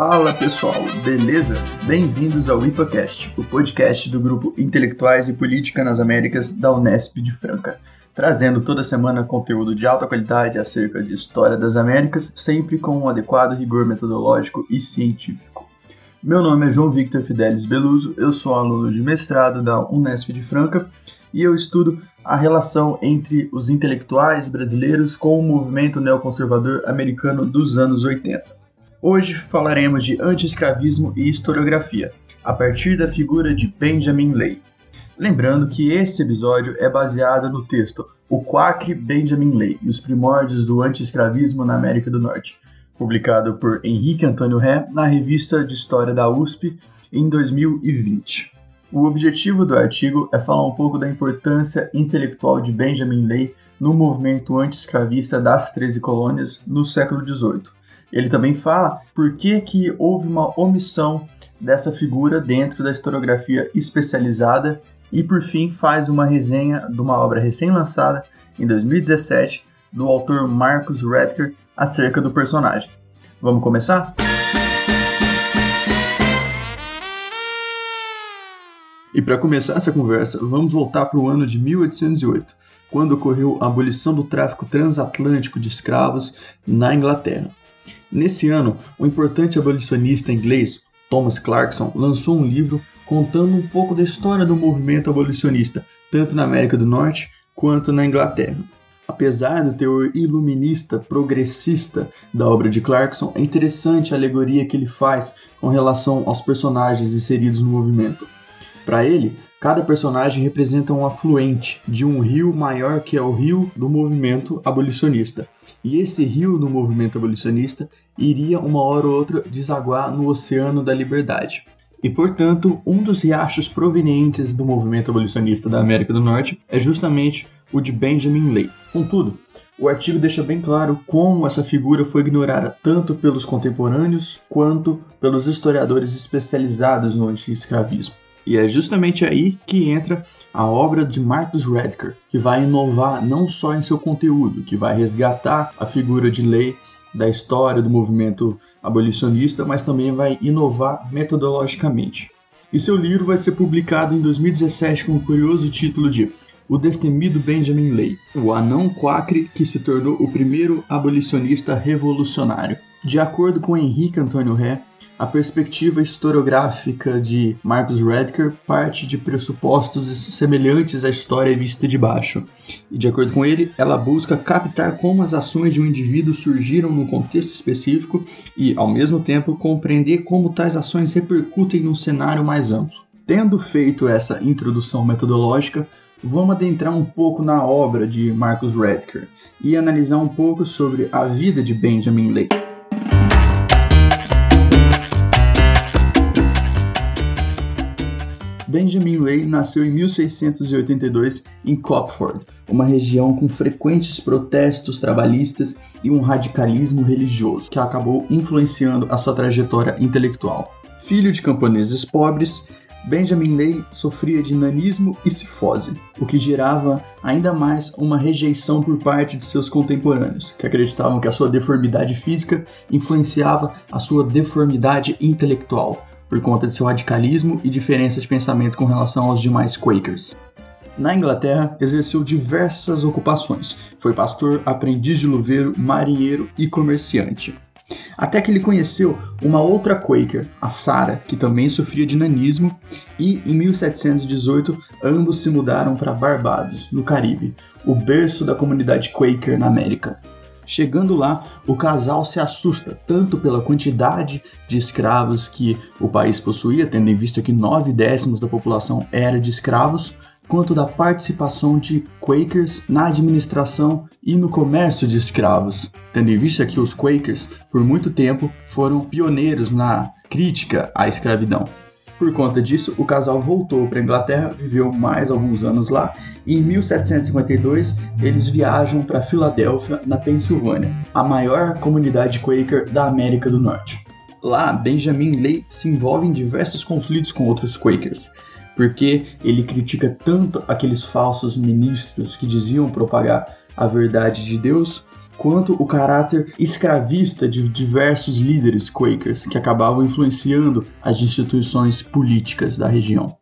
Fala pessoal, beleza? Bem-vindos ao IPACast, o podcast do grupo Intelectuais e Política nas Américas da Unesp de Franca, trazendo toda semana conteúdo de alta qualidade acerca de história das Américas, sempre com um adequado rigor metodológico e científico. Meu nome é João Victor Fidelis Beluso, eu sou aluno de mestrado da Unesp de Franca e eu estudo a relação entre os intelectuais brasileiros com o movimento neoconservador americano dos anos 80. Hoje falaremos de anti-escravismo e historiografia, a partir da figura de Benjamin Lay. Lembrando que esse episódio é baseado no texto O Quacre Benjamin Lay e os primórdios do anti-escravismo na América do Norte, publicado por Henrique Antônio Ré na revista de História da USP em 2020. O objetivo do artigo é falar um pouco da importância intelectual de Benjamin Lay no movimento anti-escravista das 13 colônias no século XVIII. Ele também fala por que, que houve uma omissão dessa figura dentro da historiografia especializada e, por fim, faz uma resenha de uma obra recém-lançada em 2017 do autor Marcus Redker acerca do personagem. Vamos começar? E para começar essa conversa, vamos voltar para o ano de 1808, quando ocorreu a abolição do tráfico transatlântico de escravos na Inglaterra. Nesse ano, o importante abolicionista inglês Thomas Clarkson lançou um livro contando um pouco da história do movimento abolicionista, tanto na América do Norte quanto na Inglaterra. Apesar do teor iluminista, progressista da obra de Clarkson, é interessante a alegoria que ele faz com relação aos personagens inseridos no movimento. Para ele, cada personagem representa um afluente de um rio maior que é o rio do movimento abolicionista. E esse rio do movimento abolicionista iria uma hora ou outra desaguar no Oceano da Liberdade. E, portanto, um dos riachos provenientes do movimento abolicionista da América do Norte é justamente o de Benjamin Lay. Contudo, o artigo deixa bem claro como essa figura foi ignorada tanto pelos contemporâneos quanto pelos historiadores especializados no anti-escravismo. E é justamente aí que entra a obra de Marcus Redker, que vai inovar não só em seu conteúdo, que vai resgatar a figura de lei da história do movimento abolicionista, mas também vai inovar metodologicamente. E seu livro vai ser publicado em 2017 com o curioso título de O Destemido Benjamin Lay, o anão quacre que se tornou o primeiro abolicionista revolucionário. De acordo com Henrique Antônio Ré, a perspectiva historiográfica de Marcus Redker parte de pressupostos semelhantes à história vista de baixo. E de acordo com ele, ela busca captar como as ações de um indivíduo surgiram num contexto específico e, ao mesmo tempo, compreender como tais ações repercutem num cenário mais amplo. Tendo feito essa introdução metodológica, vamos adentrar um pouco na obra de Marcus Redker e analisar um pouco sobre a vida de Benjamin Lay. Benjamin Lay nasceu em 1682 em Copford, uma região com frequentes protestos trabalhistas e um radicalismo religioso, que acabou influenciando a sua trajetória intelectual. Filho de camponeses pobres, Benjamin Lay sofria de nanismo e cifose, o que gerava ainda mais uma rejeição por parte de seus contemporâneos, que acreditavam que a sua deformidade física influenciava a sua deformidade intelectual, por conta de seu radicalismo e diferença de pensamento com relação aos demais Quakers. Na Inglaterra, exerceu diversas ocupações. Foi pastor, aprendiz de luveiro, marinheiro e comerciante. Até que ele conheceu uma outra Quaker, a Sarah, que também sofria de nanismo, e em 1718 ambos se mudaram para Barbados, no Caribe, o berço da comunidade Quaker na América. Chegando lá, o casal se assusta tanto pela quantidade de escravos que o país possuía, tendo em vista que nove décimos da população era de escravos, quanto da participação de Quakers na administração e no comércio de escravos, tendo em vista que os Quakers, por muito tempo, foram pioneiros na crítica à escravidão. Por conta disso, o casal voltou para a Inglaterra, viveu mais alguns anos lá, e em 1752 eles viajam para Filadélfia, na Pensilvânia, a maior comunidade Quaker da América do Norte. Lá, Benjamin Lay se envolve em diversos conflitos com outros Quakers, porque ele critica tanto aqueles falsos ministros que diziam propagar a verdade de Deus, quanto o caráter escravista de diversos líderes Quakers que acabavam influenciando as instituições políticas da região.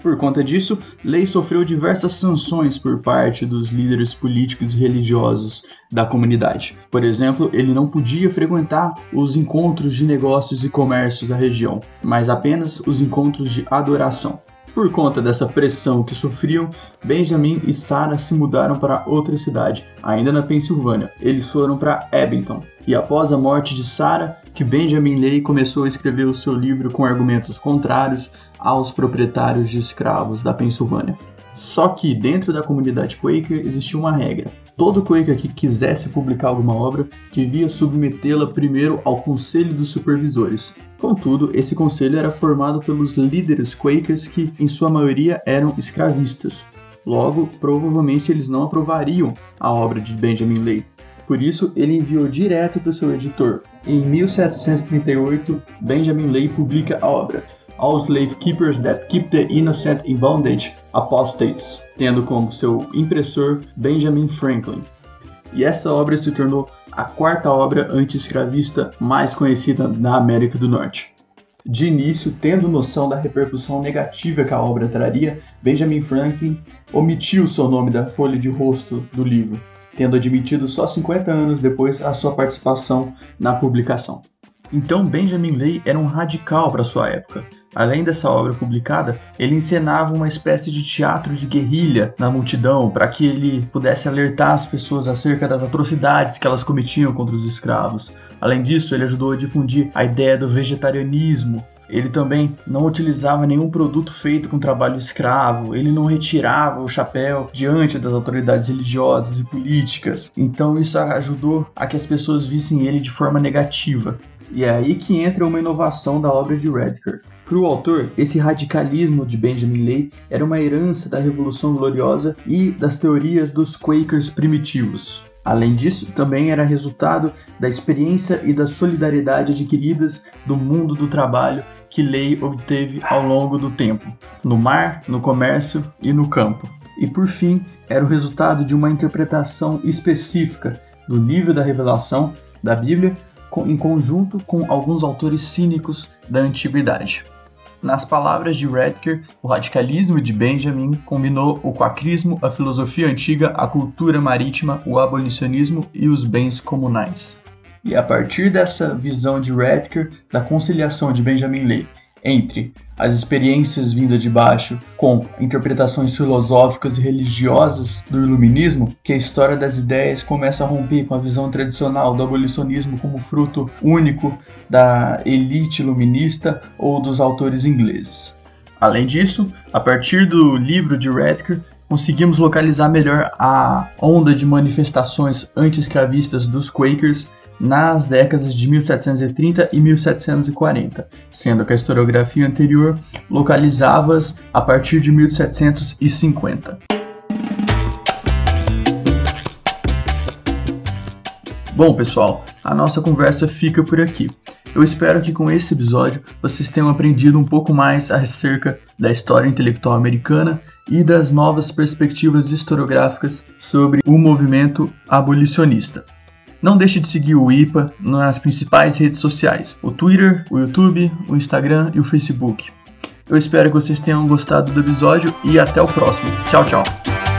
Por conta disso, Lei sofreu diversas sanções por parte dos líderes políticos e religiosos da comunidade. Por exemplo, ele não podia frequentar os encontros de negócios e comércios da região, mas apenas os encontros de adoração. Por conta dessa pressão que sofriam, Benjamin e Sarah se mudaram para outra cidade, ainda na Pensilvânia. Eles foram para Abington. E após a morte de Sarah, que Benjamin Lay começou a escrever o seu livro com argumentos contrários aos proprietários de escravos da Pensilvânia. Só que dentro da comunidade Quaker existia uma regra. Todo Quaker que quisesse publicar alguma obra devia submetê-la primeiro ao conselho dos supervisores. Contudo, esse conselho era formado pelos líderes Quakers que, em sua maioria, eram escravistas. Logo, provavelmente eles não aprovariam a obra de Benjamin Lay. Por isso, ele enviou direto para seu editor. Em 1738, Benjamin Lay publica a obra All Slave Keepers That Keep the Innocent in Bondage, Apostates, tendo como seu impressor Benjamin Franklin. E essa obra se tornou a quarta obra anti-escravista mais conhecida na América do Norte. De início, tendo noção da repercussão negativa que a obra traria, Benjamin Franklin omitiu seu nome da folha de rosto do livro, tendo admitido só 50 anos depois a sua participação na publicação. Então Benjamin Lay era um radical para sua época, Além dessa obra publicada, ele encenava uma espécie de teatro de guerrilha na multidão para que ele pudesse alertar as pessoas acerca das atrocidades que elas cometiam contra os escravos. Além disso, ele ajudou a difundir a ideia do vegetarianismo. Ele também não utilizava nenhum produto feito com trabalho escravo, ele não retirava o chapéu diante das autoridades religiosas e políticas. Então isso ajudou a que as pessoas vissem ele de forma negativa. E é aí que entra uma inovação da obra de Redker. Para o autor, esse radicalismo de Benjamin Lay era uma herança da Revolução Gloriosa e das teorias dos Quakers primitivos. Além disso, também era resultado da experiência e da solidariedade adquiridas do mundo do trabalho que Lay obteve ao longo do tempo, no mar, no comércio e no campo. E por fim, era o resultado de uma interpretação específica do livro da revelação da Bíblia em conjunto com alguns autores cínicos da antiguidade. Nas palavras de Redker, o radicalismo de Benjamin combinou o quacrismo, a filosofia antiga, a cultura marítima, o abolicionismo e os bens comunais. E a partir dessa visão de Redker da conciliação de Benjamin Lay entre as experiências vindas de baixo com interpretações filosóficas e religiosas do iluminismo, que a história das ideias começa a romper com a visão tradicional do abolicionismo como fruto único da elite iluminista ou dos autores ingleses. Além disso, a partir do livro de Redker, conseguimos localizar melhor a onda de manifestações anti-escravistas dos Quakers nas décadas de 1730 e 1740, sendo que a historiografia anterior localizava-as a partir de 1750. Bom, pessoal, a nossa conversa fica por aqui. Eu espero que com esse episódio vocês tenham aprendido um pouco mais acerca da história intelectual americana e das novas perspectivas historiográficas sobre o movimento abolicionista. Não deixe de seguir o IPA nas principais redes sociais: o Twitter, o YouTube, o Instagram e o Facebook. Eu espero que vocês tenham gostado do episódio e até o próximo. Tchau, tchau.